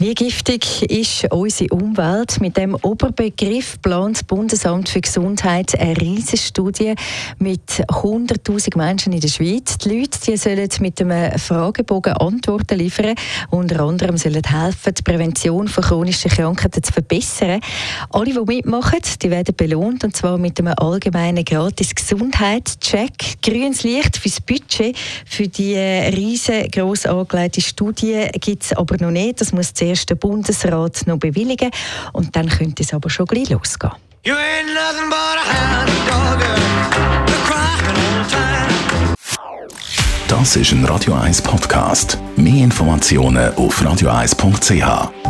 wie giftig ist unsere Umwelt? Mit dem Oberbegriff plant das Bundesamt für Gesundheit eine riesige Studie mit 100.000 Menschen in der Schweiz. Die Leute die sollen mit einem Fragebogen Antworten liefern. Unter anderem sollen helfen, die Prävention von chronischen Krankheiten zu verbessern. Alle, die mitmachen, die werden belohnt, und zwar mit einem allgemeinen gratis Gesundheitscheck. Grünes Licht fürs Budget für die riesengroß angelegte Studie gibt es aber noch nicht. Das muss zuerst der Bundesrat noch bewilligen und dann könnte es aber schon gleich losgehen. Das ist ein Radio 1 Podcast. Mehr Informationen auf radio1.ch.